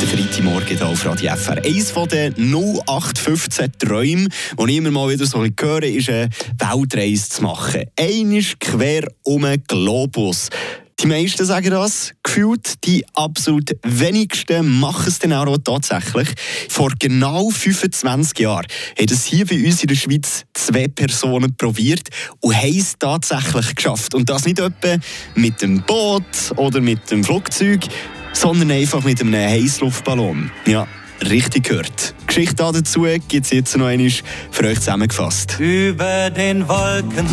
Der Freitagmorgen hier auf Radio FR. Eines den 0815 Träumen, die ich immer mal wieder so höre, ist eine Weltreise zu machen. Einisch quer um den Globus. Die meisten sagen das, gefühlt. Die absolut wenigsten machen es dann auch tatsächlich. Vor genau 25 Jahren haben es hier bei uns in der Schweiz zwei Personen probiert und haben es tatsächlich geschafft. Und das nicht etwa mit dem Boot oder mit dem Flugzeug, sondern einfach mit einem Heißluftballon. Ja, richtig gehört. Die Geschichte dazu gibt es jetzt noch einmal für euch zusammengefasst. Über den Wolken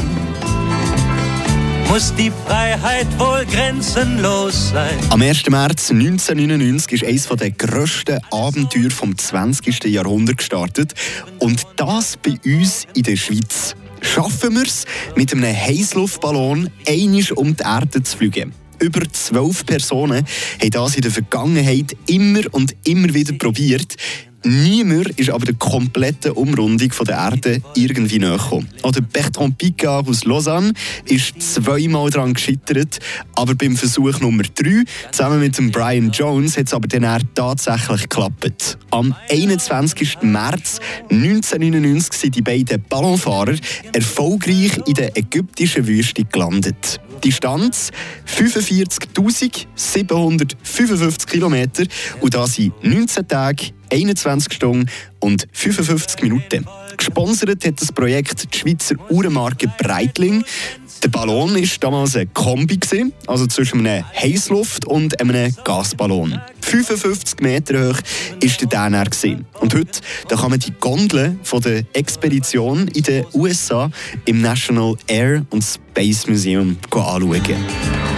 muss die Freiheit wohl grenzenlos sein. Am 1. März 1999 ist eines der grössten Abenteuer vom 20. Jahrhundert gestartet. Und das bei uns in der Schweiz. Schaffen wir es, mit einem Heißluftballon einisch um die Erde zu fliegen? Über zwölf Personen haben das in der Vergangenheit immer und immer wieder probiert. Niemand ist aber der kompletten Umrundung der Erde irgendwie näher gekommen. Oder Bertrand Piccard aus Lausanne ist zweimal daran gescheitert, aber beim Versuch Nummer drei, zusammen mit dem Brian Jones, hat es aber dann tatsächlich geklappt. Am 21. März 1999 sind die beiden Ballonfahrer erfolgreich in der ägyptischen Wüste gelandet. Distanz 45.755 Kilometer und da sind 19 Tage 21 Stunden und 55 Minuten. Gesponsert hat das Projekt die Schweizer Uhrenmarke Breitling. Der Ballon war damals ein Kombi, also zwischen einem Heißluft- und einem Gasballon. 55 Meter hoch war der dann. Und heute da kann man die Gondel von der Expedition in den USA im National Air and Space Museum anschauen.